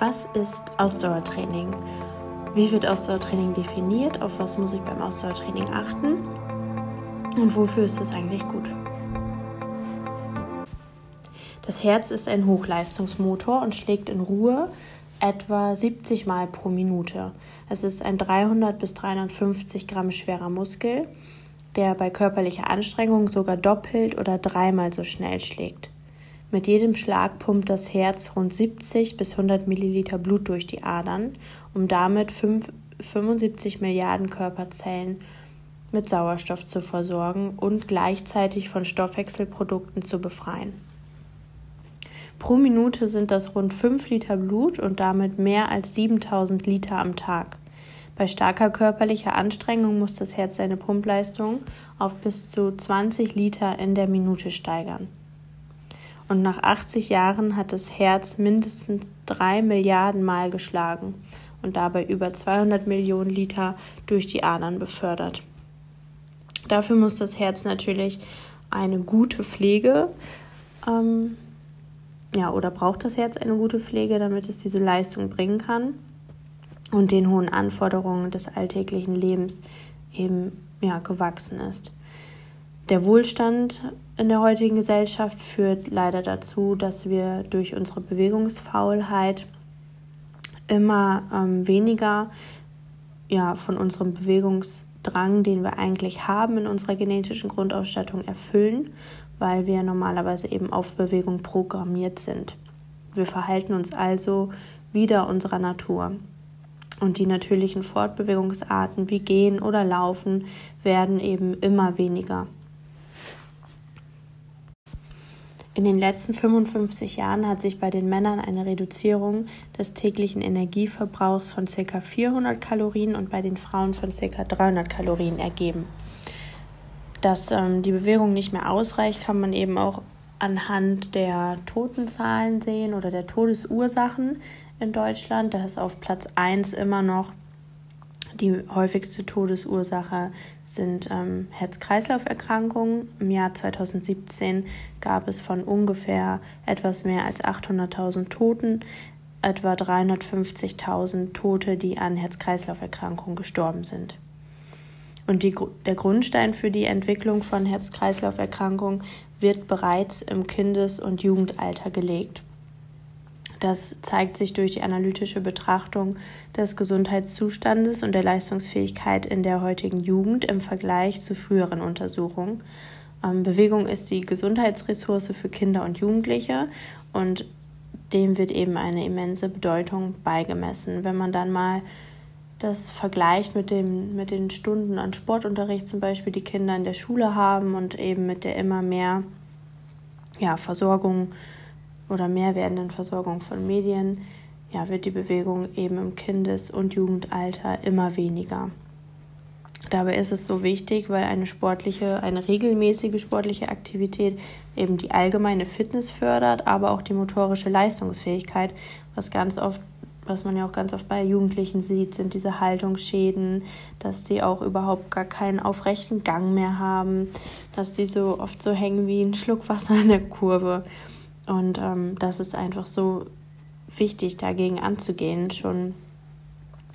Was ist Ausdauertraining? Wie wird Ausdauertraining definiert? Auf was muss ich beim Ausdauertraining achten? Und wofür ist es eigentlich gut? Das Herz ist ein Hochleistungsmotor und schlägt in Ruhe etwa 70 Mal pro Minute. Es ist ein 300 bis 350 Gramm schwerer Muskel, der bei körperlicher Anstrengung sogar doppelt oder dreimal so schnell schlägt. Mit jedem Schlag pumpt das Herz rund 70 bis 100 Milliliter Blut durch die Adern, um damit 5, 75 Milliarden Körperzellen mit Sauerstoff zu versorgen und gleichzeitig von Stoffwechselprodukten zu befreien. Pro Minute sind das rund 5 Liter Blut und damit mehr als 7000 Liter am Tag. Bei starker körperlicher Anstrengung muss das Herz seine Pumpleistung auf bis zu 20 Liter in der Minute steigern und nach 80 Jahren hat das Herz mindestens drei Milliarden Mal geschlagen und dabei über 200 Millionen Liter durch die Adern befördert. Dafür muss das Herz natürlich eine gute Pflege, ähm, ja, oder braucht das Herz eine gute Pflege, damit es diese Leistung bringen kann und den hohen Anforderungen des alltäglichen Lebens eben ja, gewachsen ist. Der Wohlstand in der heutigen Gesellschaft führt leider dazu, dass wir durch unsere Bewegungsfaulheit immer ähm, weniger ja, von unserem Bewegungsdrang, den wir eigentlich haben in unserer genetischen Grundausstattung, erfüllen, weil wir normalerweise eben auf Bewegung programmiert sind. Wir verhalten uns also wieder unserer Natur. Und die natürlichen Fortbewegungsarten wie Gehen oder Laufen werden eben immer weniger. In den letzten 55 Jahren hat sich bei den Männern eine Reduzierung des täglichen Energieverbrauchs von ca. 400 Kalorien und bei den Frauen von ca. 300 Kalorien ergeben. Dass ähm, die Bewegung nicht mehr ausreicht, kann man eben auch anhand der Totenzahlen sehen oder der Todesursachen in Deutschland. Da ist auf Platz 1 immer noch die häufigste Todesursache sind ähm, Herz-Kreislauf-Erkrankungen. Im Jahr 2017 gab es von ungefähr etwas mehr als 800.000 Toten etwa 350.000 Tote, die an Herz-Kreislauf-Erkrankungen gestorben sind. Und die, der Grundstein für die Entwicklung von Herz-Kreislauf-Erkrankungen wird bereits im Kindes- und Jugendalter gelegt. Das zeigt sich durch die analytische Betrachtung des Gesundheitszustandes und der Leistungsfähigkeit in der heutigen Jugend im Vergleich zu früheren Untersuchungen. Ähm, Bewegung ist die Gesundheitsressource für Kinder und Jugendliche und dem wird eben eine immense Bedeutung beigemessen. Wenn man dann mal das vergleicht mit, dem, mit den Stunden an Sportunterricht zum Beispiel, die Kinder in der Schule haben und eben mit der immer mehr ja, Versorgung oder mehr werdenden Versorgung von Medien ja, wird die Bewegung eben im Kindes- und Jugendalter immer weniger. Dabei ist es so wichtig, weil eine sportliche, eine regelmäßige sportliche Aktivität eben die allgemeine Fitness fördert, aber auch die motorische Leistungsfähigkeit, was ganz oft, was man ja auch ganz oft bei Jugendlichen sieht, sind diese Haltungsschäden, dass sie auch überhaupt gar keinen aufrechten Gang mehr haben, dass sie so oft so hängen wie ein Schluck Wasser in der Kurve. Und ähm, das ist einfach so wichtig, dagegen anzugehen, schon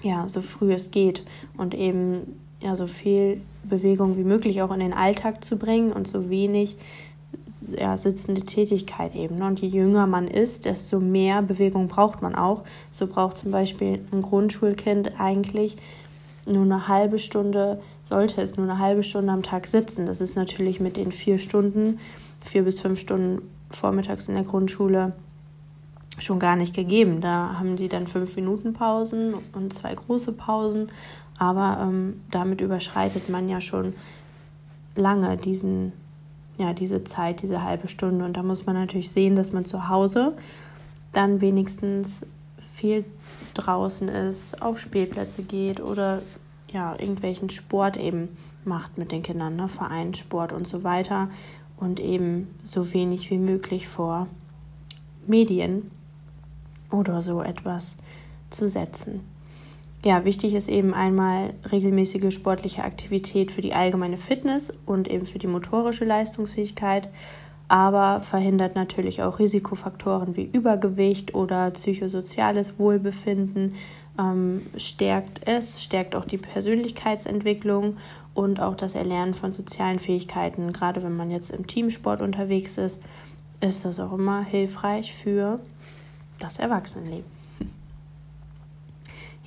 ja, so früh es geht und eben ja, so viel Bewegung wie möglich auch in den Alltag zu bringen und so wenig ja, sitzende Tätigkeit eben. Ne? Und je jünger man ist, desto mehr Bewegung braucht man auch. So braucht zum Beispiel ein Grundschulkind eigentlich nur eine halbe Stunde, sollte es nur eine halbe Stunde am Tag sitzen. Das ist natürlich mit den vier Stunden, vier bis fünf Stunden vormittags in der Grundschule schon gar nicht gegeben. Da haben die dann fünf Minuten Pausen und zwei große Pausen, aber ähm, damit überschreitet man ja schon lange diesen, ja, diese Zeit, diese halbe Stunde. Und da muss man natürlich sehen, dass man zu Hause dann wenigstens viel draußen ist, auf Spielplätze geht oder ja, irgendwelchen Sport eben macht mit den Kindern, ne? Vereinssport und so weiter und eben so wenig wie möglich vor Medien oder so etwas zu setzen. Ja, wichtig ist eben einmal regelmäßige sportliche Aktivität für die allgemeine Fitness und eben für die motorische Leistungsfähigkeit. Aber verhindert natürlich auch Risikofaktoren wie Übergewicht oder psychosoziales Wohlbefinden, ähm, stärkt es, stärkt auch die Persönlichkeitsentwicklung und auch das Erlernen von sozialen Fähigkeiten. Gerade wenn man jetzt im Teamsport unterwegs ist, ist das auch immer hilfreich für das Erwachsenenleben.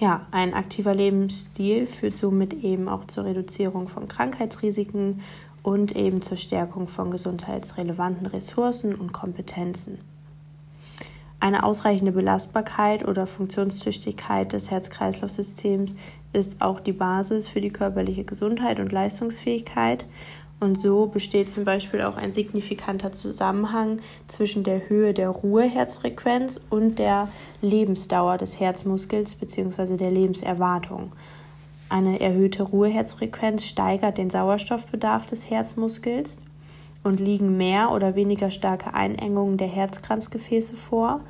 Ja, ein aktiver Lebensstil führt somit eben auch zur Reduzierung von Krankheitsrisiken und eben zur Stärkung von gesundheitsrelevanten Ressourcen und Kompetenzen. Eine ausreichende Belastbarkeit oder Funktionstüchtigkeit des Herz-Kreislauf-Systems ist auch die Basis für die körperliche Gesundheit und Leistungsfähigkeit. Und so besteht zum Beispiel auch ein signifikanter Zusammenhang zwischen der Höhe der Ruheherzfrequenz und der Lebensdauer des Herzmuskels bzw. der Lebenserwartung. Eine erhöhte Ruheherzfrequenz steigert den Sauerstoffbedarf des Herzmuskels und liegen mehr oder weniger starke Einengungen der Herzkranzgefäße vor,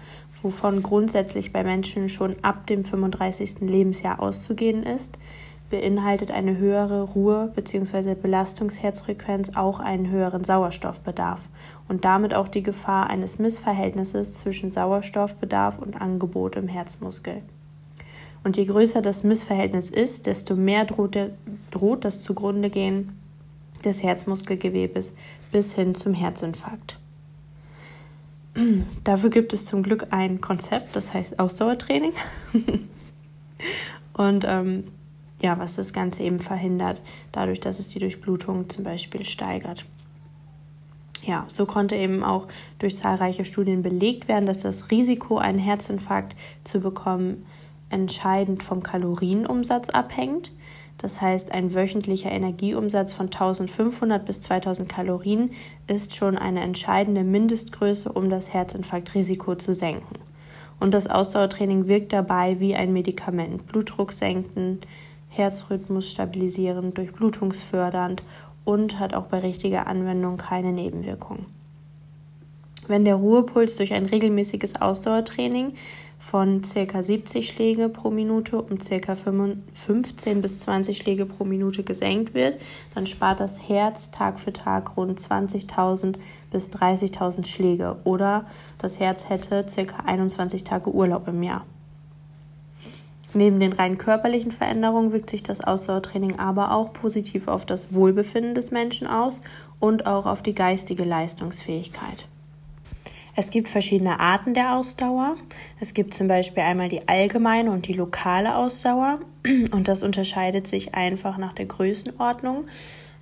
wovon grundsätzlich bei Menschen schon ab dem 35. Lebensjahr auszugehen ist, beinhaltet eine höhere Ruhe- bzw. Belastungsherzfrequenz auch einen höheren Sauerstoffbedarf und damit auch die Gefahr eines Missverhältnisses zwischen Sauerstoffbedarf und Angebot im Herzmuskel. Und je größer das Missverhältnis ist, desto mehr droht, der, droht das Zugrundegehen des Herzmuskelgewebes bis hin zum Herzinfarkt. Dafür gibt es zum Glück ein Konzept, das heißt Ausdauertraining. Und ähm, ja, was das Ganze eben verhindert, dadurch, dass es die Durchblutung zum Beispiel steigert. Ja, so konnte eben auch durch zahlreiche Studien belegt werden, dass das Risiko, einen Herzinfarkt zu bekommen, entscheidend vom Kalorienumsatz abhängt. Das heißt, ein wöchentlicher Energieumsatz von 1500 bis 2000 Kalorien ist schon eine entscheidende Mindestgröße, um das Herzinfarktrisiko zu senken. Und das Ausdauertraining wirkt dabei wie ein Medikament, Blutdruck senkend, Herzrhythmus stabilisierend, durchblutungsfördernd und hat auch bei richtiger Anwendung keine Nebenwirkungen. Wenn der Ruhepuls durch ein regelmäßiges Ausdauertraining von ca. 70 Schläge pro Minute um ca. 15 bis 20 Schläge pro Minute gesenkt wird, dann spart das Herz Tag für Tag rund 20.000 bis 30.000 Schläge oder das Herz hätte ca. 21 Tage Urlaub im Jahr. Neben den rein körperlichen Veränderungen wirkt sich das Ausdauertraining aber auch positiv auf das Wohlbefinden des Menschen aus und auch auf die geistige Leistungsfähigkeit. Es gibt verschiedene Arten der Ausdauer. Es gibt zum Beispiel einmal die allgemeine und die lokale Ausdauer. Und das unterscheidet sich einfach nach der Größenordnung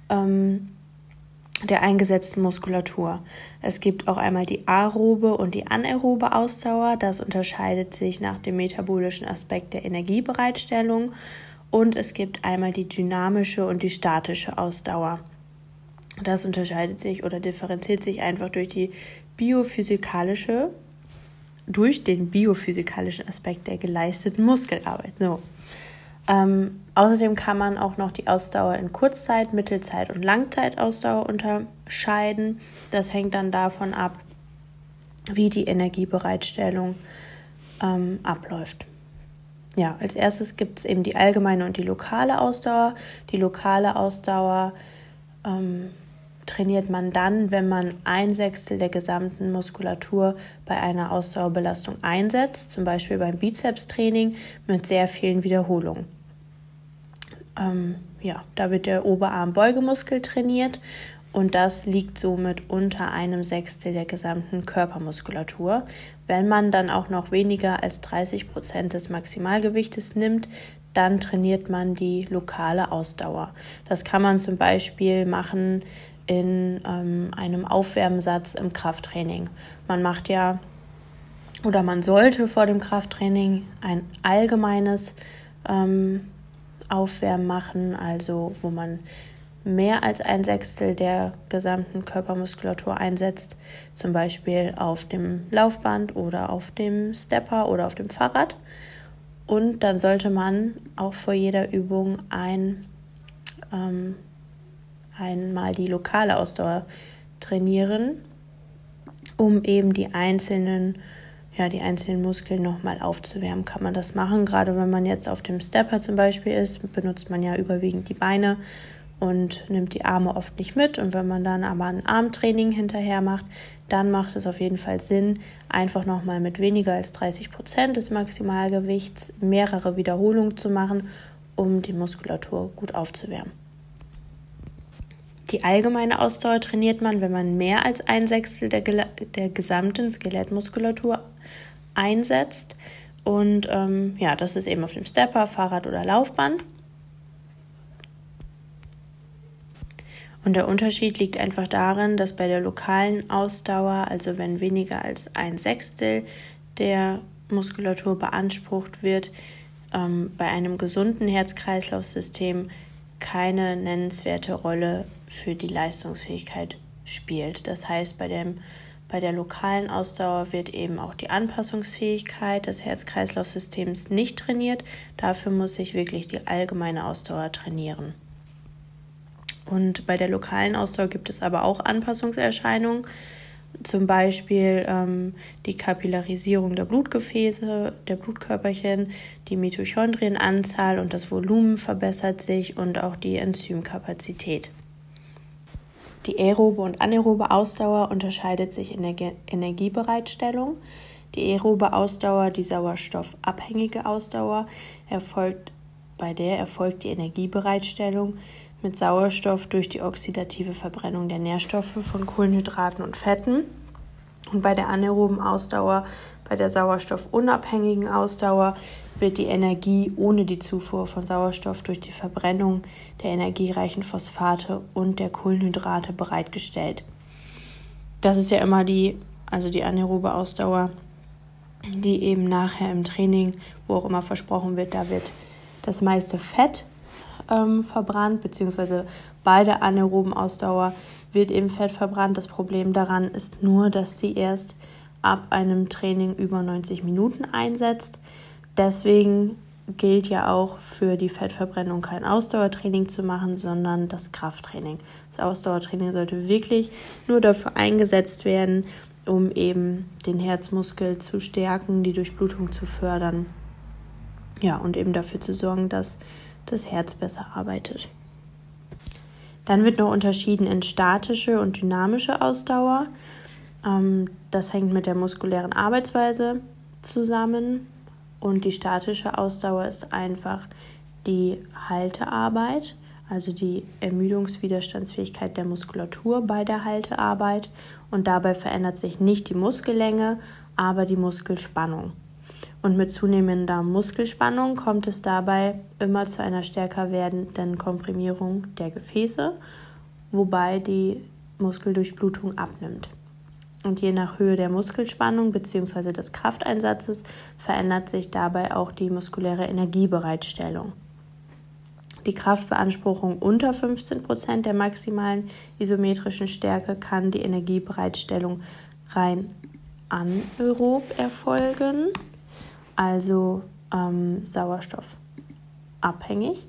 ähm, der eingesetzten Muskulatur. Es gibt auch einmal die aerobe und die anaerobe Ausdauer. Das unterscheidet sich nach dem metabolischen Aspekt der Energiebereitstellung. Und es gibt einmal die dynamische und die statische Ausdauer. Das unterscheidet sich oder differenziert sich einfach durch die biophysikalische, durch den biophysikalischen Aspekt der geleisteten Muskelarbeit. So. Ähm, außerdem kann man auch noch die Ausdauer in Kurzzeit-, Mittelzeit- und Langzeitausdauer unterscheiden. Das hängt dann davon ab, wie die Energiebereitstellung ähm, abläuft. Ja, als erstes gibt es eben die allgemeine und die lokale Ausdauer. Die lokale Ausdauer ähm, trainiert man dann, wenn man ein Sechstel der gesamten Muskulatur bei einer Ausdauerbelastung einsetzt, zum Beispiel beim Bizepstraining mit sehr vielen Wiederholungen. Ähm, ja, da wird der Oberarmbeugemuskel trainiert und das liegt somit unter einem Sechstel der gesamten Körpermuskulatur. Wenn man dann auch noch weniger als 30 Prozent des Maximalgewichtes nimmt, dann trainiert man die lokale Ausdauer. Das kann man zum Beispiel machen, in ähm, einem Aufwärmsatz im Krafttraining. Man macht ja oder man sollte vor dem Krafttraining ein allgemeines ähm, Aufwärmen machen, also wo man mehr als ein Sechstel der gesamten Körpermuskulatur einsetzt, zum Beispiel auf dem Laufband oder auf dem Stepper oder auf dem Fahrrad. Und dann sollte man auch vor jeder Übung ein ähm, einmal die lokale Ausdauer trainieren, um eben die einzelnen ja, die einzelnen Muskeln nochmal aufzuwärmen, kann man das machen. Gerade wenn man jetzt auf dem Stepper zum Beispiel ist, benutzt man ja überwiegend die Beine und nimmt die Arme oft nicht mit. Und wenn man dann aber ein Armtraining hinterher macht, dann macht es auf jeden Fall Sinn, einfach nochmal mit weniger als 30 Prozent des Maximalgewichts mehrere Wiederholungen zu machen, um die Muskulatur gut aufzuwärmen. Die allgemeine Ausdauer trainiert man, wenn man mehr als ein Sechstel der, der gesamten Skelettmuskulatur einsetzt. Und ähm, ja, das ist eben auf dem Stepper, Fahrrad oder Laufband. Und der Unterschied liegt einfach darin, dass bei der lokalen Ausdauer, also wenn weniger als ein Sechstel der Muskulatur beansprucht wird, ähm, bei einem gesunden Herz-Kreislauf-System keine nennenswerte Rolle für die Leistungsfähigkeit spielt. Das heißt, bei, dem, bei der lokalen Ausdauer wird eben auch die Anpassungsfähigkeit des Herz-Kreislauf-Systems nicht trainiert. Dafür muss ich wirklich die allgemeine Ausdauer trainieren. Und bei der lokalen Ausdauer gibt es aber auch Anpassungserscheinungen, zum Beispiel ähm, die Kapillarisierung der Blutgefäße, der Blutkörperchen, die Mitochondrienanzahl und das Volumen verbessert sich und auch die Enzymkapazität. Die aerobe und anaerobe Ausdauer unterscheidet sich in der Energiebereitstellung. Die aerobe Ausdauer, die sauerstoffabhängige Ausdauer, erfolgt, bei der erfolgt die Energiebereitstellung mit Sauerstoff durch die oxidative Verbrennung der Nährstoffe von Kohlenhydraten und Fetten. Und bei der anaeroben Ausdauer, bei der sauerstoffunabhängigen Ausdauer, wird die Energie ohne die Zufuhr von Sauerstoff durch die Verbrennung der energiereichen Phosphate und der Kohlenhydrate bereitgestellt. Das ist ja immer die, also die anaerobe Ausdauer, die eben nachher im Training, wo auch immer versprochen wird, da wird das meiste Fett ähm, verbrannt, beziehungsweise bei der anaeroben Ausdauer wird eben Fett verbrannt. Das Problem daran ist nur, dass sie erst ab einem Training über 90 Minuten einsetzt. Deswegen gilt ja auch für die Fettverbrennung kein Ausdauertraining zu machen, sondern das Krafttraining. Das Ausdauertraining sollte wirklich nur dafür eingesetzt werden, um eben den Herzmuskel zu stärken, die Durchblutung zu fördern. Ja, und eben dafür zu sorgen, dass das Herz besser arbeitet. Dann wird noch unterschieden in statische und dynamische Ausdauer. Ähm, das hängt mit der muskulären Arbeitsweise zusammen. Und die statische Ausdauer ist einfach die Haltearbeit, also die Ermüdungswiderstandsfähigkeit der Muskulatur bei der Haltearbeit. Und dabei verändert sich nicht die Muskellänge, aber die Muskelspannung. Und mit zunehmender Muskelspannung kommt es dabei immer zu einer stärker werdenden Komprimierung der Gefäße, wobei die Muskeldurchblutung abnimmt. Und je nach Höhe der Muskelspannung bzw. des Krafteinsatzes verändert sich dabei auch die muskuläre Energiebereitstellung. Die Kraftbeanspruchung unter 15 Prozent der maximalen isometrischen Stärke kann die Energiebereitstellung rein anaerob erfolgen also ähm, sauerstoffabhängig.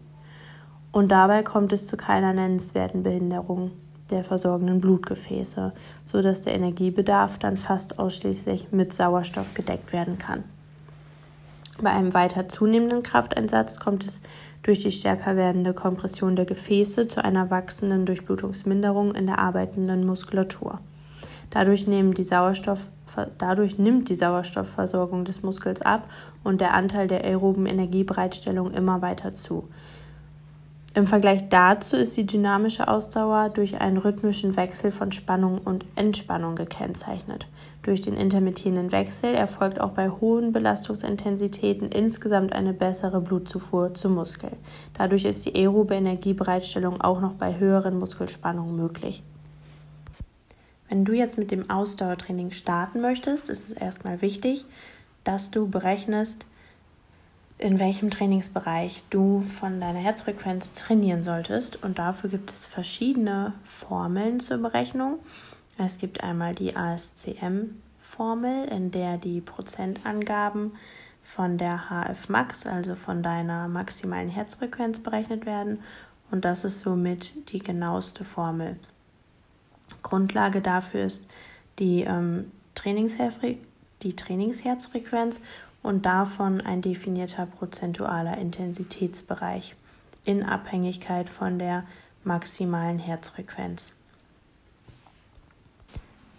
Und dabei kommt es zu keiner nennenswerten Behinderung der versorgenden Blutgefäße, sodass der Energiebedarf dann fast ausschließlich mit Sauerstoff gedeckt werden kann. Bei einem weiter zunehmenden Krafteinsatz kommt es durch die stärker werdende Kompression der Gefäße zu einer wachsenden Durchblutungsminderung in der arbeitenden Muskulatur. Dadurch, dadurch nimmt die Sauerstoffversorgung des Muskels ab und der Anteil der aeroben Energiebereitstellung immer weiter zu. Im Vergleich dazu ist die dynamische Ausdauer durch einen rhythmischen Wechsel von Spannung und Entspannung gekennzeichnet. Durch den intermittierenden Wechsel erfolgt auch bei hohen Belastungsintensitäten insgesamt eine bessere Blutzufuhr zum Muskel. Dadurch ist die aerobe Energiebereitstellung auch noch bei höheren Muskelspannungen möglich. Wenn du jetzt mit dem Ausdauertraining starten möchtest, ist es erstmal wichtig, dass du berechnest, in welchem Trainingsbereich du von deiner Herzfrequenz trainieren solltest. Und dafür gibt es verschiedene Formeln zur Berechnung. Es gibt einmal die ASCM-Formel, in der die Prozentangaben von der HF Max, also von deiner maximalen Herzfrequenz, berechnet werden. Und das ist somit die genaueste Formel. Grundlage dafür ist die, ähm, die Trainingsherzfrequenz und davon ein definierter prozentualer Intensitätsbereich in Abhängigkeit von der maximalen Herzfrequenz.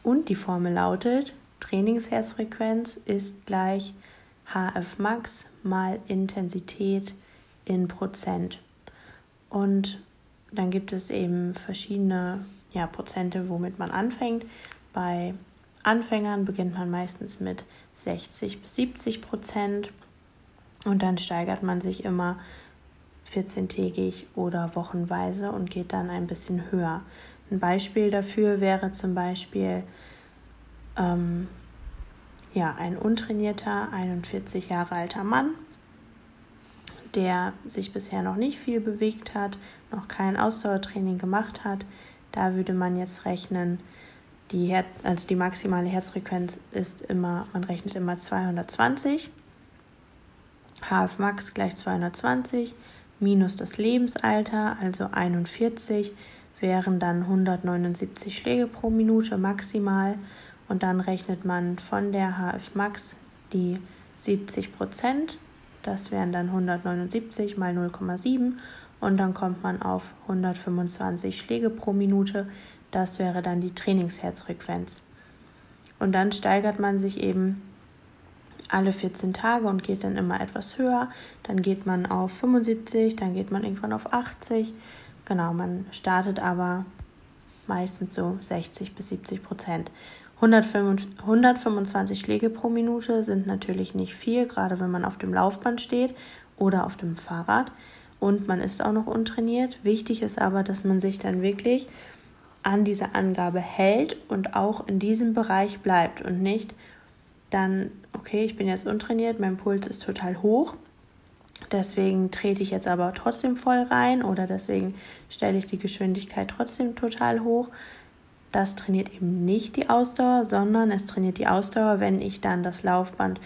Und die Formel lautet, Trainingsherzfrequenz ist gleich HF Max mal Intensität in Prozent. Und dann gibt es eben verschiedene ja, Prozente, womit man anfängt. Bei Anfängern beginnt man meistens mit 60 bis 70 Prozent und dann steigert man sich immer 14-tägig oder wochenweise und geht dann ein bisschen höher. Ein Beispiel dafür wäre zum Beispiel ähm, ja, ein untrainierter, 41 Jahre alter Mann, der sich bisher noch nicht viel bewegt hat, noch kein Ausdauertraining gemacht hat. Da würde man jetzt rechnen, die Her also die maximale Herzfrequenz ist immer, man rechnet immer 220. HF Max gleich 220 minus das Lebensalter, also 41, wären dann 179 Schläge pro Minute maximal. Und dann rechnet man von der HF Max die 70 Prozent. Das wären dann 179 mal 0,7 und dann kommt man auf 125 Schläge pro Minute. Das wäre dann die Trainingsherzfrequenz. Und dann steigert man sich eben alle 14 Tage und geht dann immer etwas höher. Dann geht man auf 75, dann geht man irgendwann auf 80. Genau, man startet aber meistens so 60 bis 70 Prozent. 125 Schläge pro Minute sind natürlich nicht viel, gerade wenn man auf dem Laufband steht oder auf dem Fahrrad und man ist auch noch untrainiert. Wichtig ist aber, dass man sich dann wirklich an diese Angabe hält und auch in diesem Bereich bleibt und nicht dann, okay, ich bin jetzt untrainiert, mein Puls ist total hoch, deswegen trete ich jetzt aber trotzdem voll rein oder deswegen stelle ich die Geschwindigkeit trotzdem total hoch. Das trainiert eben nicht die Ausdauer, sondern es trainiert die Ausdauer, wenn ich dann das Laufband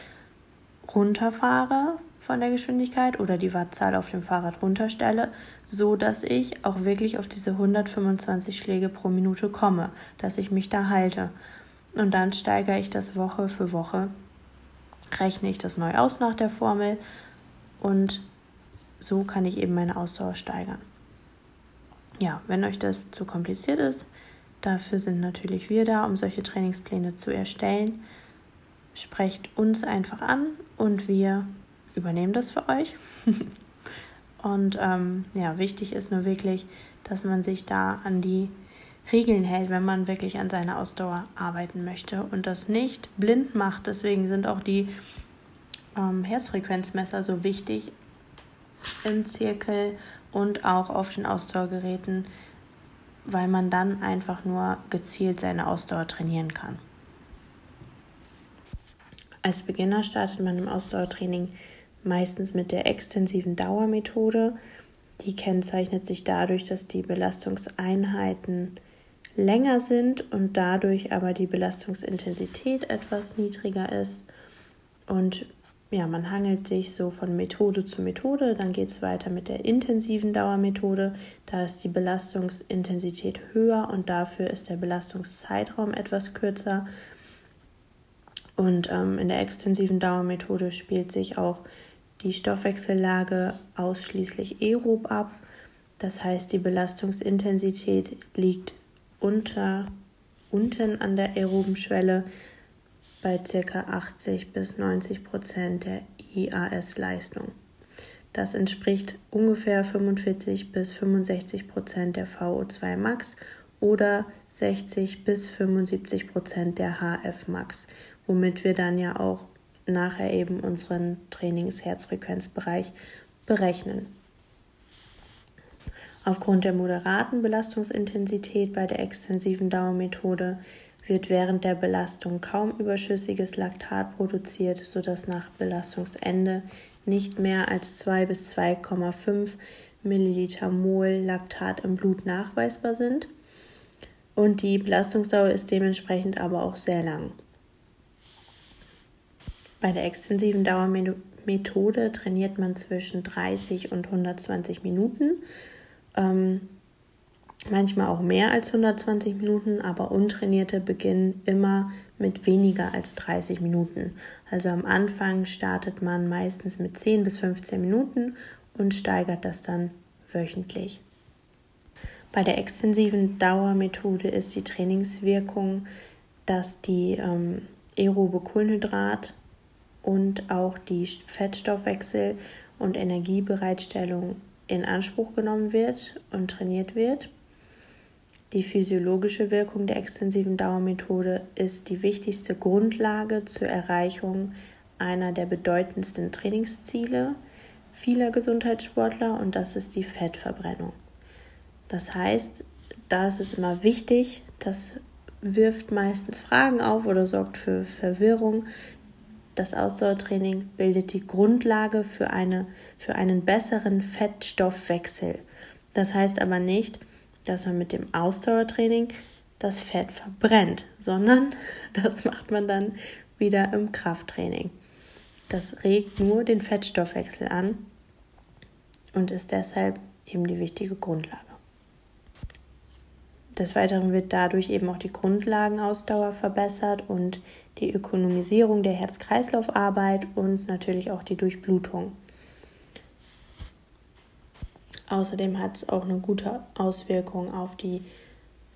runterfahre von der Geschwindigkeit oder die Wattzahl auf dem Fahrrad runterstelle, so dass ich auch wirklich auf diese 125 Schläge pro Minute komme, dass ich mich da halte. Und dann steigere ich das Woche für Woche, rechne ich das neu aus nach der Formel und so kann ich eben meine Ausdauer steigern. Ja, wenn euch das zu kompliziert ist, dafür sind natürlich wir da, um solche Trainingspläne zu erstellen. Sprecht uns einfach an und wir übernehmen das für euch. und ähm, ja, wichtig ist nur wirklich, dass man sich da an die Regeln hält, wenn man wirklich an seiner Ausdauer arbeiten möchte und das nicht blind macht. Deswegen sind auch die ähm, Herzfrequenzmesser so wichtig im Zirkel und auch auf den Ausdauergeräten, weil man dann einfach nur gezielt seine Ausdauer trainieren kann. Als Beginner startet man im Ausdauertraining meistens mit der extensiven Dauermethode. Die kennzeichnet sich dadurch, dass die Belastungseinheiten länger sind und dadurch aber die Belastungsintensität etwas niedriger ist. Und ja, man hangelt sich so von Methode zu Methode. Dann geht es weiter mit der intensiven Dauermethode. Da ist die Belastungsintensität höher und dafür ist der Belastungszeitraum etwas kürzer. Und ähm, in der extensiven Dauermethode spielt sich auch die Stoffwechsellage ausschließlich aerob ab. Das heißt, die Belastungsintensität liegt unter, unten an der aeroben Schwelle bei ca. 80 bis 90 Prozent der IAS-Leistung. Das entspricht ungefähr 45 bis 65 Prozent der VO2 Max oder 60 bis 75 Prozent der HF Max, womit wir dann ja auch nachher eben unseren Trainingsherzfrequenzbereich berechnen. Aufgrund der moderaten Belastungsintensität bei der extensiven Dauermethode wird während der Belastung kaum überschüssiges Laktat produziert, sodass nach Belastungsende nicht mehr als 2 bis 2,5 Milliliter Mol Laktat im Blut nachweisbar sind. Und die Belastungsdauer ist dementsprechend aber auch sehr lang. Bei der extensiven Dauermethode trainiert man zwischen 30 und 120 Minuten. Ähm, manchmal auch mehr als 120 Minuten, aber Untrainierte beginnen immer mit weniger als 30 Minuten. Also am Anfang startet man meistens mit 10 bis 15 Minuten und steigert das dann wöchentlich. Bei der extensiven Dauermethode ist die Trainingswirkung, dass die ähm, aerobe Kohlenhydrat und auch die Fettstoffwechsel und Energiebereitstellung in Anspruch genommen wird und trainiert wird. Die physiologische Wirkung der extensiven Dauermethode ist die wichtigste Grundlage zur Erreichung einer der bedeutendsten Trainingsziele vieler Gesundheitssportler und das ist die Fettverbrennung. Das heißt, da ist es immer wichtig, das wirft meistens Fragen auf oder sorgt für Verwirrung. Das Ausdauertraining bildet die Grundlage für, eine, für einen besseren Fettstoffwechsel. Das heißt aber nicht, dass man mit dem Ausdauertraining das Fett verbrennt, sondern das macht man dann wieder im Krafttraining. Das regt nur den Fettstoffwechsel an und ist deshalb eben die wichtige Grundlage. Des Weiteren wird dadurch eben auch die Grundlagenausdauer verbessert und die Ökonomisierung der Herz-Kreislauf-Arbeit und natürlich auch die Durchblutung. Außerdem hat es auch eine gute Auswirkung auf die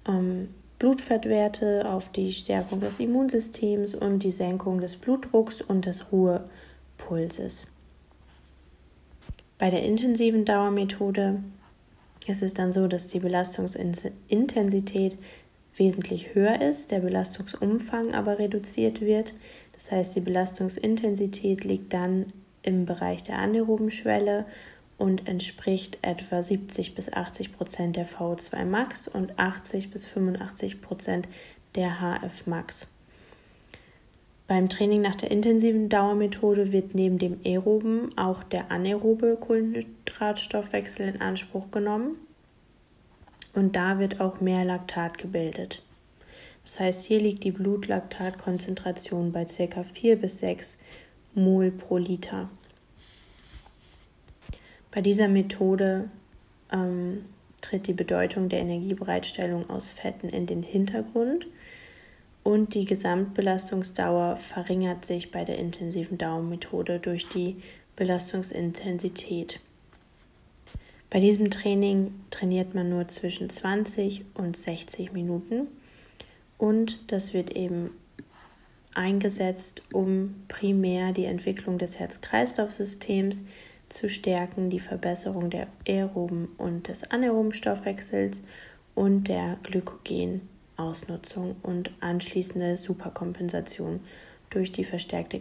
ähm, Blutfettwerte, auf die Stärkung des Immunsystems und die Senkung des Blutdrucks und des Ruhepulses. Bei der intensiven Dauermethode ist es dann so, dass die Belastungsintensität wesentlich höher ist, der Belastungsumfang aber reduziert wird. Das heißt, die Belastungsintensität liegt dann im Bereich der anaeroben Schwelle und entspricht etwa 70 bis 80 Prozent der VO2 Max und 80 bis 85 Prozent der HF Max. Beim Training nach der intensiven Dauermethode wird neben dem aeroben auch der anaerobe Kohlenhydratstoffwechsel in Anspruch genommen und da wird auch mehr Laktat gebildet. Das heißt, hier liegt die Blutlaktatkonzentration bei ca. 4 bis 6 Mol pro Liter. Bei dieser Methode ähm, tritt die Bedeutung der Energiebereitstellung aus Fetten in den Hintergrund und die Gesamtbelastungsdauer verringert sich bei der intensiven Dauermethode durch die Belastungsintensität. Bei diesem Training trainiert man nur zwischen 20 und 60 Minuten und das wird eben eingesetzt, um primär die Entwicklung des Herz-Kreislauf-Systems zu stärken, die Verbesserung der aeroben und des anaeroben Stoffwechsels und der Glykogenausnutzung und anschließende Superkompensation durch die verstärkte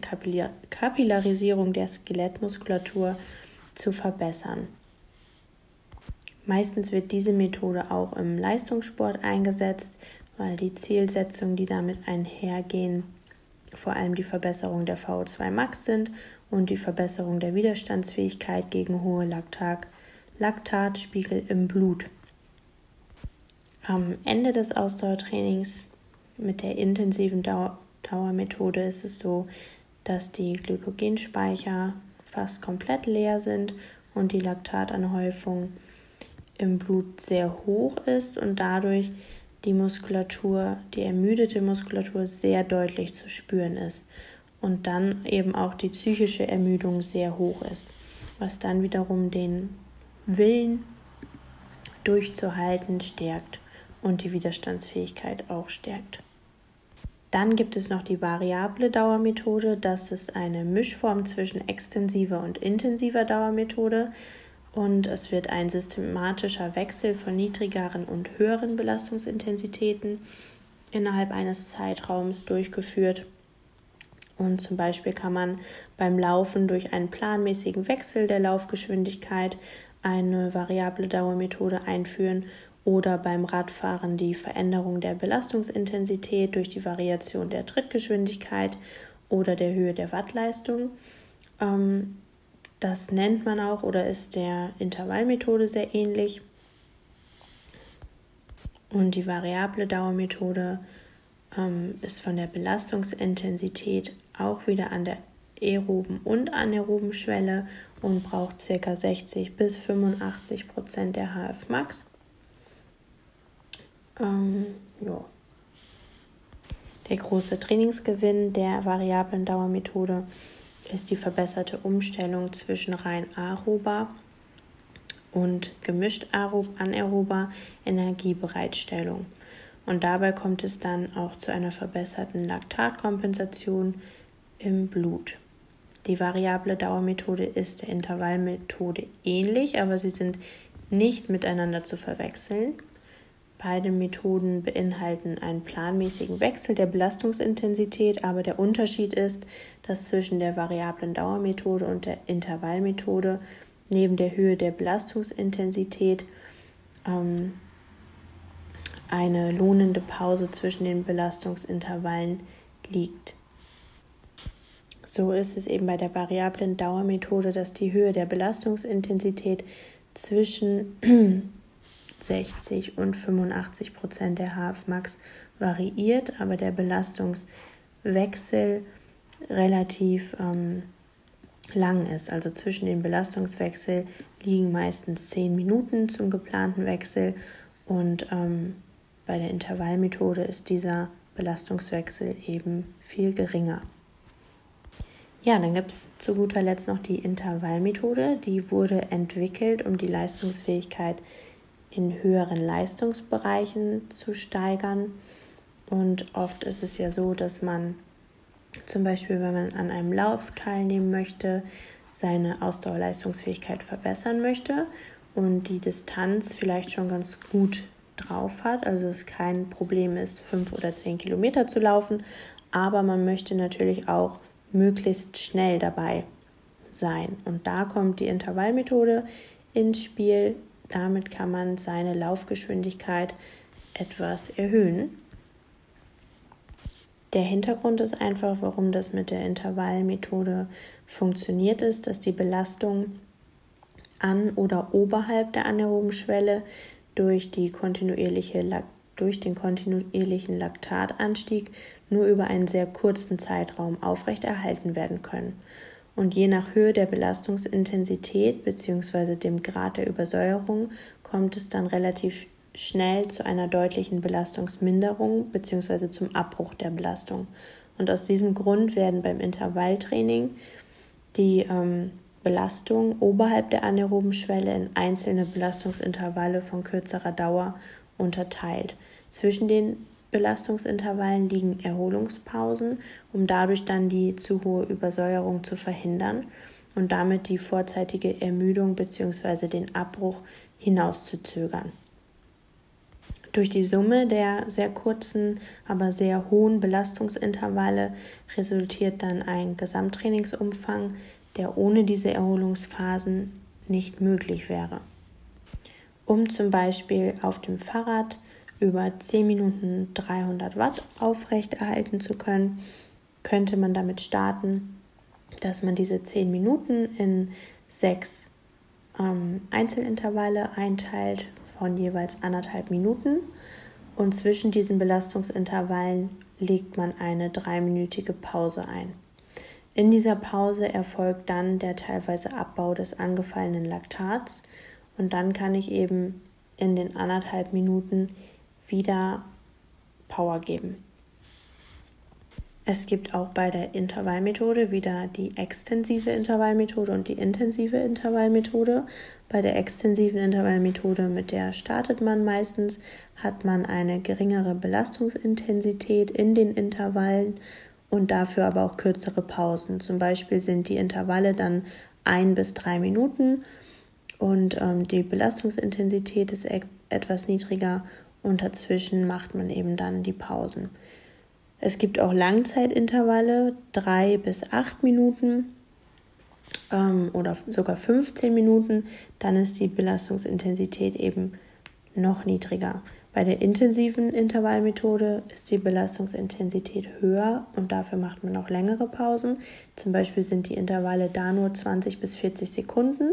Kapillarisierung der Skelettmuskulatur zu verbessern. Meistens wird diese Methode auch im Leistungssport eingesetzt, weil die Zielsetzungen, die damit einhergehen, vor allem die Verbesserung der VO2 Max sind und die Verbesserung der Widerstandsfähigkeit gegen hohe Laktat, Laktatspiegel im Blut. Am Ende des Ausdauertrainings mit der intensiven Dauer Dauermethode ist es so, dass die Glykogenspeicher fast komplett leer sind und die Laktatanhäufung im Blut sehr hoch ist und dadurch die Muskulatur, die ermüdete Muskulatur sehr deutlich zu spüren ist und dann eben auch die psychische Ermüdung sehr hoch ist, was dann wiederum den Willen durchzuhalten stärkt und die Widerstandsfähigkeit auch stärkt. Dann gibt es noch die variable Dauermethode. Das ist eine Mischform zwischen extensiver und intensiver Dauermethode. Und es wird ein systematischer Wechsel von niedrigeren und höheren Belastungsintensitäten innerhalb eines Zeitraums durchgeführt. Und zum Beispiel kann man beim Laufen durch einen planmäßigen Wechsel der Laufgeschwindigkeit eine variable Dauermethode einführen oder beim Radfahren die Veränderung der Belastungsintensität durch die Variation der Trittgeschwindigkeit oder der Höhe der Wattleistung. Ähm, das nennt man auch oder ist der Intervallmethode sehr ähnlich. Und die variable Dauermethode ähm, ist von der Belastungsintensität auch wieder an der aeroben und anaeroben Schwelle und braucht ca. 60 bis 85 Prozent der HF Max. Ähm, ja. Der große Trainingsgewinn der variablen Dauermethode ist die verbesserte Umstellung zwischen rein aerober und gemischt anaerober Energiebereitstellung. Und dabei kommt es dann auch zu einer verbesserten Laktatkompensation im Blut. Die variable Dauermethode ist der Intervallmethode ähnlich, aber sie sind nicht miteinander zu verwechseln. Beide Methoden beinhalten einen planmäßigen Wechsel der Belastungsintensität, aber der Unterschied ist, dass zwischen der variablen Dauermethode und der Intervallmethode neben der Höhe der Belastungsintensität ähm, eine lohnende Pause zwischen den Belastungsintervallen liegt. So ist es eben bei der variablen Dauermethode, dass die Höhe der Belastungsintensität zwischen 60 und 85 Prozent der HFMAX variiert, aber der Belastungswechsel relativ ähm, lang ist. Also zwischen den Belastungswechsel liegen meistens 10 Minuten zum geplanten Wechsel und ähm, bei der Intervallmethode ist dieser Belastungswechsel eben viel geringer. Ja, dann gibt es zu guter Letzt noch die Intervallmethode. Die wurde entwickelt, um die Leistungsfähigkeit in höheren Leistungsbereichen zu steigern. Und oft ist es ja so, dass man zum Beispiel, wenn man an einem Lauf teilnehmen möchte, seine Ausdauerleistungsfähigkeit verbessern möchte und die Distanz vielleicht schon ganz gut drauf hat, also es kein Problem ist, fünf oder zehn Kilometer zu laufen, aber man möchte natürlich auch möglichst schnell dabei sein. Und da kommt die Intervallmethode ins Spiel, damit kann man seine Laufgeschwindigkeit etwas erhöhen. Der Hintergrund ist einfach, warum das mit der Intervallmethode funktioniert ist, dass die Belastung an oder oberhalb der anaeroben Schwelle durch, die kontinuierliche, durch den kontinuierlichen Laktatanstieg nur über einen sehr kurzen Zeitraum aufrechterhalten werden können und je nach Höhe der Belastungsintensität bzw. dem Grad der Übersäuerung kommt es dann relativ schnell zu einer deutlichen Belastungsminderung bzw. zum Abbruch der Belastung. Und aus diesem Grund werden beim Intervalltraining die ähm, Belastung oberhalb der anaeroben Schwelle in einzelne Belastungsintervalle von kürzerer Dauer unterteilt. Zwischen den Belastungsintervallen liegen Erholungspausen, um dadurch dann die zu hohe Übersäuerung zu verhindern und damit die vorzeitige Ermüdung bzw. den Abbruch hinauszuzögern. Durch die Summe der sehr kurzen, aber sehr hohen Belastungsintervalle resultiert dann ein Gesamttrainingsumfang, der ohne diese Erholungsphasen nicht möglich wäre. Um zum Beispiel auf dem Fahrrad über 10 Minuten 300 Watt aufrechterhalten zu können, könnte man damit starten, dass man diese 10 Minuten in sechs ähm, Einzelintervalle einteilt von jeweils anderthalb Minuten und zwischen diesen Belastungsintervallen legt man eine dreiminütige Pause ein. In dieser Pause erfolgt dann der teilweise Abbau des angefallenen Laktats und dann kann ich eben in den anderthalb Minuten wieder Power geben. Es gibt auch bei der Intervallmethode wieder die extensive Intervallmethode und die intensive Intervallmethode. Bei der extensiven Intervallmethode, mit der startet man meistens, hat man eine geringere Belastungsintensität in den Intervallen und dafür aber auch kürzere Pausen. Zum Beispiel sind die Intervalle dann ein bis drei Minuten und ähm, die Belastungsintensität ist e etwas niedriger und dazwischen macht man eben dann die Pausen. Es gibt auch Langzeitintervalle, drei bis acht Minuten ähm, oder sogar 15 Minuten. Dann ist die Belastungsintensität eben noch niedriger. Bei der intensiven Intervallmethode ist die Belastungsintensität höher und dafür macht man auch längere Pausen. Zum Beispiel sind die Intervalle da nur 20 bis 40 Sekunden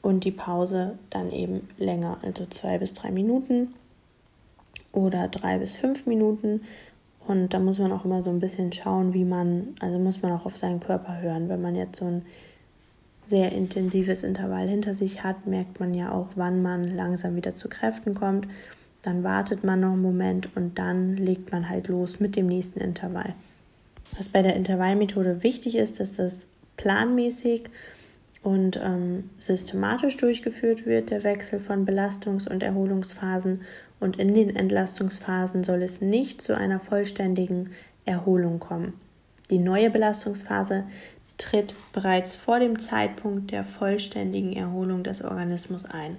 und die Pause dann eben länger, also zwei bis drei Minuten oder drei bis fünf Minuten. Und da muss man auch immer so ein bisschen schauen, wie man, also muss man auch auf seinen Körper hören. Wenn man jetzt so ein sehr intensives Intervall hinter sich hat, merkt man ja auch, wann man langsam wieder zu Kräften kommt. Dann wartet man noch einen Moment und dann legt man halt los mit dem nächsten Intervall. Was bei der Intervallmethode wichtig ist, ist das planmäßig und ähm, systematisch durchgeführt wird, der Wechsel von Belastungs- und Erholungsphasen. Und in den Entlastungsphasen soll es nicht zu einer vollständigen Erholung kommen. Die neue Belastungsphase tritt bereits vor dem Zeitpunkt der vollständigen Erholung des Organismus ein.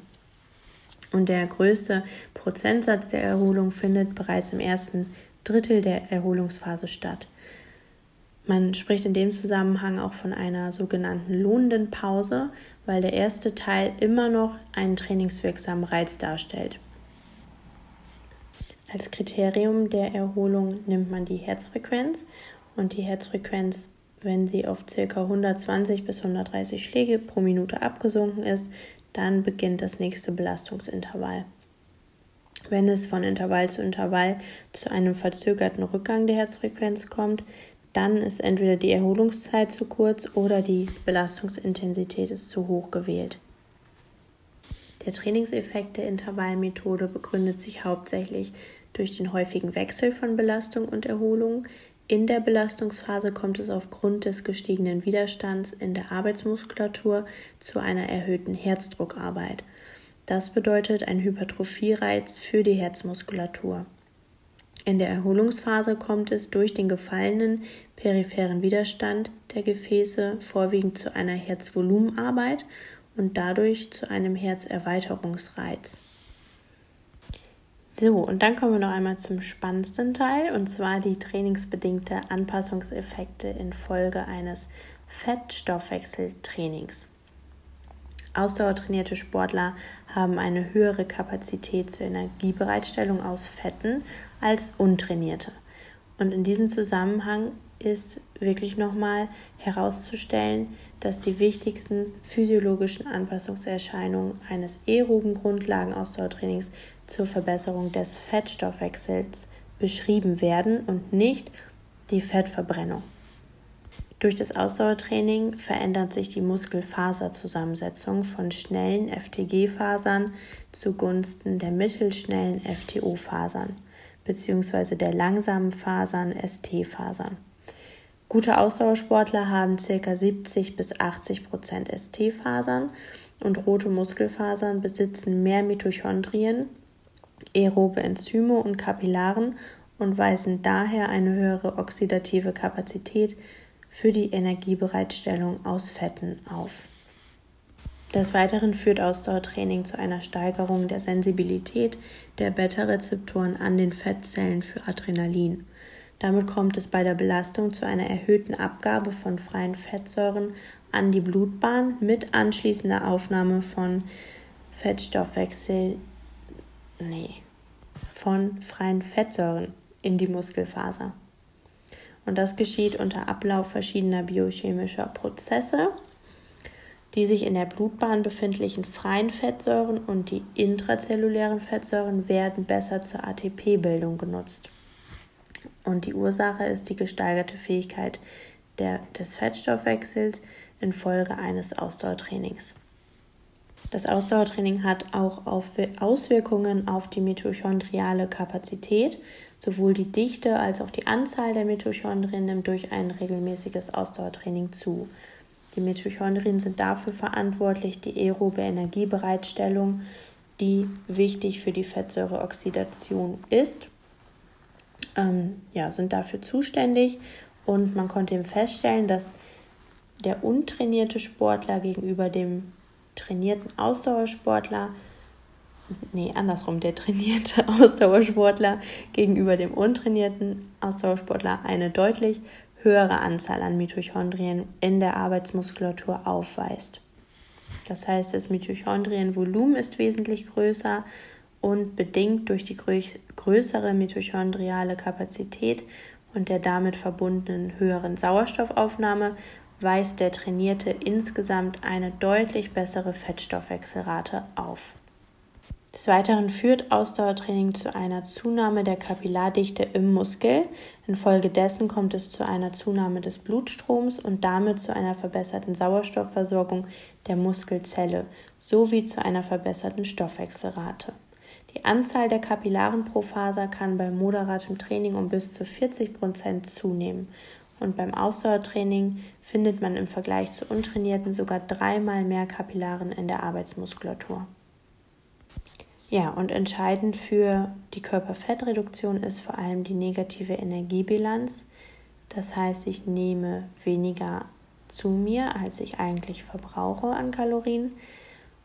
Und der größte Prozentsatz der Erholung findet bereits im ersten Drittel der Erholungsphase statt. Man spricht in dem Zusammenhang auch von einer sogenannten lohnenden Pause, weil der erste Teil immer noch einen trainingswirksamen Reiz darstellt. Als Kriterium der Erholung nimmt man die Herzfrequenz und die Herzfrequenz, wenn sie auf ca. 120 bis 130 Schläge pro Minute abgesunken ist, dann beginnt das nächste Belastungsintervall. Wenn es von Intervall zu Intervall zu einem verzögerten Rückgang der Herzfrequenz kommt, dann ist entweder die Erholungszeit zu kurz oder die Belastungsintensität ist zu hoch gewählt. Der Trainingseffekt der Intervallmethode begründet sich hauptsächlich durch den häufigen Wechsel von Belastung und Erholung. In der Belastungsphase kommt es aufgrund des gestiegenen Widerstands in der Arbeitsmuskulatur zu einer erhöhten Herzdruckarbeit. Das bedeutet ein Hypertrophiereiz für die Herzmuskulatur. In der Erholungsphase kommt es durch den gefallenen peripheren Widerstand der Gefäße vorwiegend zu einer Herzvolumenarbeit und dadurch zu einem Herzerweiterungsreiz. So, und dann kommen wir noch einmal zum spannendsten Teil, und zwar die trainingsbedingte Anpassungseffekte infolge eines Fettstoffwechseltrainings. Ausdauertrainierte Sportler haben eine höhere Kapazität zur Energiebereitstellung aus Fetten als untrainierte. Und in diesem Zusammenhang ist wirklich nochmal herauszustellen, dass die wichtigsten physiologischen Anpassungserscheinungen eines aeroben Grundlagenausdauertrainings zur Verbesserung des Fettstoffwechsels beschrieben werden und nicht die Fettverbrennung. Durch das Ausdauertraining verändert sich die Muskelfaserzusammensetzung von schnellen FTG-Fasern zugunsten der mittelschnellen FTO-Fasern bzw. der langsamen Fasern ST-Fasern. Gute Ausdauersportler haben ca. 70 bis 80 Prozent ST-Fasern und rote Muskelfasern besitzen mehr Mitochondrien, aerobe Enzyme und Kapillaren und weisen daher eine höhere oxidative Kapazität für die Energiebereitstellung aus Fetten auf. Des Weiteren führt Ausdauertraining zu einer Steigerung der Sensibilität der Beta-Rezeptoren an den Fettzellen für Adrenalin. Damit kommt es bei der Belastung zu einer erhöhten Abgabe von freien Fettsäuren an die Blutbahn mit anschließender Aufnahme von Fettstoffwechsel, nee, von freien Fettsäuren in die Muskelfaser. Und das geschieht unter Ablauf verschiedener biochemischer Prozesse. Die sich in der Blutbahn befindlichen freien Fettsäuren und die intrazellulären Fettsäuren werden besser zur ATP-Bildung genutzt. Und die Ursache ist die gesteigerte Fähigkeit der, des Fettstoffwechsels infolge eines Ausdauertrainings. Das Ausdauertraining hat auch Auswirkungen auf die mitochondriale Kapazität. Sowohl die Dichte als auch die Anzahl der Mitochondrien nimmt durch ein regelmäßiges Ausdauertraining zu. Die Mitochondrien sind dafür verantwortlich, die aerobe Energiebereitstellung, die wichtig für die Fettsäureoxidation ist, ähm, ja, sind dafür zuständig. Und man konnte eben feststellen, dass der untrainierte Sportler gegenüber dem trainierten Ausdauersportler, nee, andersrum, der trainierte Ausdauersportler gegenüber dem untrainierten Ausdauersportler eine deutlich höhere Anzahl an Mitochondrien in der Arbeitsmuskulatur aufweist. Das heißt, das Mitochondrienvolumen ist wesentlich größer und bedingt durch die größere mitochondriale Kapazität und der damit verbundenen höheren Sauerstoffaufnahme weist der Trainierte insgesamt eine deutlich bessere Fettstoffwechselrate auf. Des Weiteren führt Ausdauertraining zu einer Zunahme der Kapillardichte im Muskel. Infolgedessen kommt es zu einer Zunahme des Blutstroms und damit zu einer verbesserten Sauerstoffversorgung der Muskelzelle sowie zu einer verbesserten Stoffwechselrate. Die Anzahl der Kapillaren pro Faser kann bei moderatem Training um bis zu 40 Prozent zunehmen Und beim Ausdauertraining findet man im Vergleich zu Untrainierten sogar dreimal mehr Kapillaren in der Arbeitsmuskulatur. Ja, und entscheidend für die Körperfettreduktion ist vor allem die negative Energiebilanz. Das heißt, ich nehme weniger zu mir, als ich eigentlich verbrauche an Kalorien.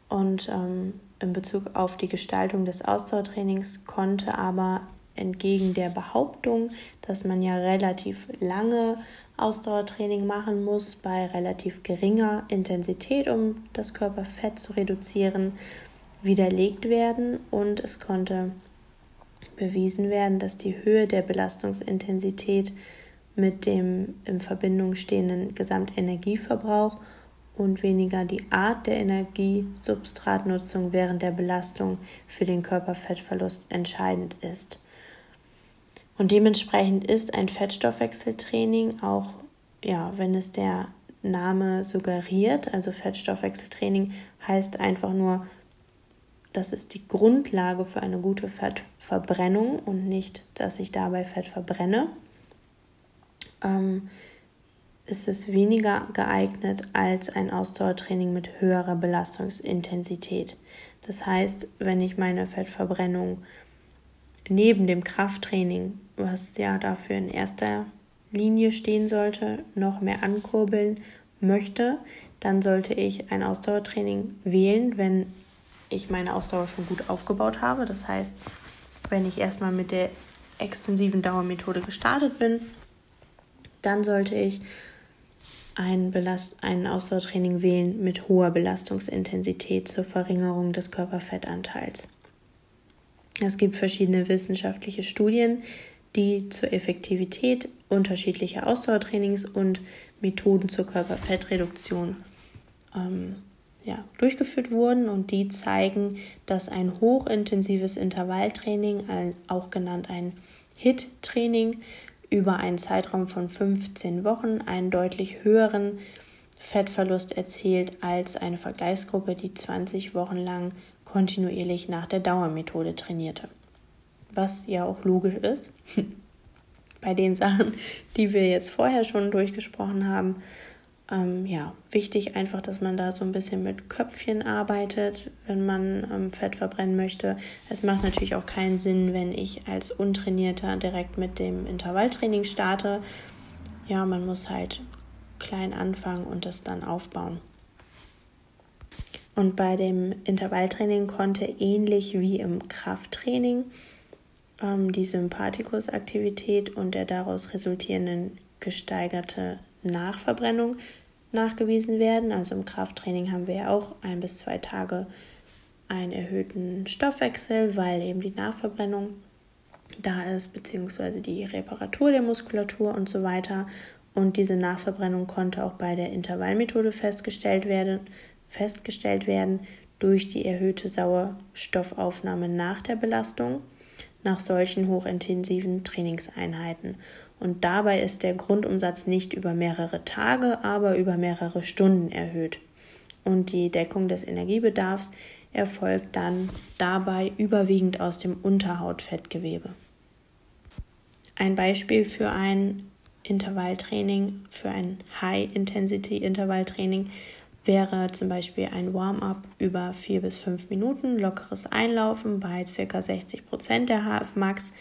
Und ähm, in Bezug auf die Gestaltung des Ausdauertrainings konnte aber entgegen der Behauptung, dass man ja relativ lange Ausdauertraining machen muss bei relativ geringer Intensität, um das Körperfett zu reduzieren, widerlegt werden und es konnte bewiesen werden, dass die Höhe der Belastungsintensität mit dem in Verbindung stehenden Gesamtenergieverbrauch und weniger die Art der Energiesubstratnutzung während der Belastung für den Körperfettverlust entscheidend ist. Und dementsprechend ist ein Fettstoffwechseltraining auch, ja, wenn es der Name suggeriert, also Fettstoffwechseltraining heißt einfach nur, das ist die Grundlage für eine gute Fettverbrennung und nicht, dass ich dabei Fett verbrenne ähm, ist es weniger geeignet als ein Ausdauertraining mit höherer Belastungsintensität. Das heißt, wenn ich meine Fettverbrennung neben dem Krafttraining, was ja dafür in erster Linie stehen sollte, noch mehr ankurbeln möchte, dann sollte ich ein Ausdauertraining wählen, wenn ich meine Ausdauer schon gut aufgebaut habe. Das heißt, wenn ich erstmal mit der extensiven Dauermethode gestartet bin dann sollte ich ein, Belast ein Ausdauertraining wählen mit hoher Belastungsintensität zur Verringerung des Körperfettanteils. Es gibt verschiedene wissenschaftliche Studien, die zur Effektivität unterschiedlicher Ausdauertrainings und Methoden zur Körperfettreduktion ähm, ja, durchgeführt wurden. Und die zeigen, dass ein hochintensives Intervalltraining, auch genannt ein HIT-Training, über einen Zeitraum von 15 Wochen einen deutlich höheren Fettverlust erzielt als eine Vergleichsgruppe, die 20 Wochen lang kontinuierlich nach der Dauermethode trainierte. Was ja auch logisch ist. Bei den Sachen, die wir jetzt vorher schon durchgesprochen haben, ähm, ja, wichtig einfach, dass man da so ein bisschen mit Köpfchen arbeitet, wenn man ähm, Fett verbrennen möchte. Es macht natürlich auch keinen Sinn, wenn ich als Untrainierter direkt mit dem Intervalltraining starte. Ja, man muss halt klein anfangen und das dann aufbauen. Und bei dem Intervalltraining konnte ähnlich wie im Krafttraining ähm, die Sympathikusaktivität und der daraus resultierenden gesteigerte Nachverbrennung nachgewiesen werden. Also im Krafttraining haben wir ja auch ein bis zwei Tage einen erhöhten Stoffwechsel, weil eben die Nachverbrennung da ist, beziehungsweise die Reparatur der Muskulatur und so weiter. Und diese Nachverbrennung konnte auch bei der Intervallmethode festgestellt werden, festgestellt werden durch die erhöhte Sauerstoffaufnahme nach der Belastung nach solchen hochintensiven Trainingseinheiten. Und dabei ist der Grundumsatz nicht über mehrere Tage, aber über mehrere Stunden erhöht. Und die Deckung des Energiebedarfs erfolgt dann dabei überwiegend aus dem Unterhautfettgewebe. Ein Beispiel für ein Intervalltraining, für ein High-Intensity-Intervalltraining wäre zum Beispiel ein Warm-up über vier bis fünf Minuten, lockeres Einlaufen bei ca. 60 Prozent der HF Max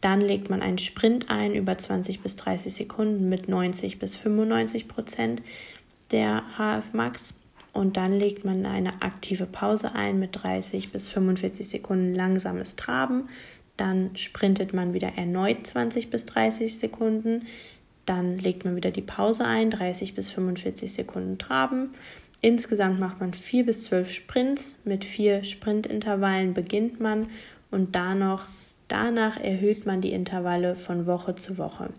dann legt man einen Sprint ein über 20 bis 30 Sekunden mit 90 bis 95 Prozent der HF Max. Und dann legt man eine aktive Pause ein mit 30 bis 45 Sekunden langsames Traben. Dann sprintet man wieder erneut 20 bis 30 Sekunden. Dann legt man wieder die Pause ein, 30 bis 45 Sekunden Traben. Insgesamt macht man 4 bis 12 Sprints. Mit vier Sprintintervallen beginnt man und da noch Danach erhöht man die Intervalle von Woche zu Woche.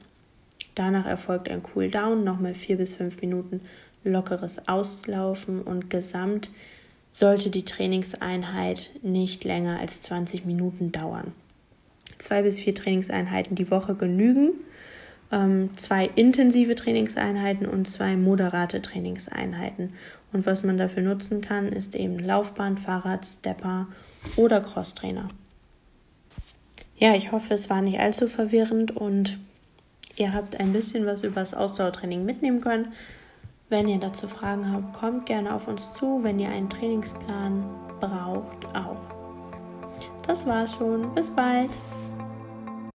Danach erfolgt ein Cooldown, nochmal vier bis fünf Minuten lockeres Auslaufen und gesamt sollte die Trainingseinheit nicht länger als 20 Minuten dauern. Zwei bis vier Trainingseinheiten die Woche genügen. Ähm, zwei intensive Trainingseinheiten und zwei moderate Trainingseinheiten. Und was man dafür nutzen kann, ist eben Laufbahn, Fahrrad, Stepper oder Crosstrainer ja, ich hoffe, es war nicht allzu verwirrend und ihr habt ein bisschen was über das Ausdauertraining mitnehmen können. Wenn ihr dazu Fragen habt, kommt gerne auf uns zu. Wenn ihr einen Trainingsplan braucht, auch. Das war's schon. Bis bald.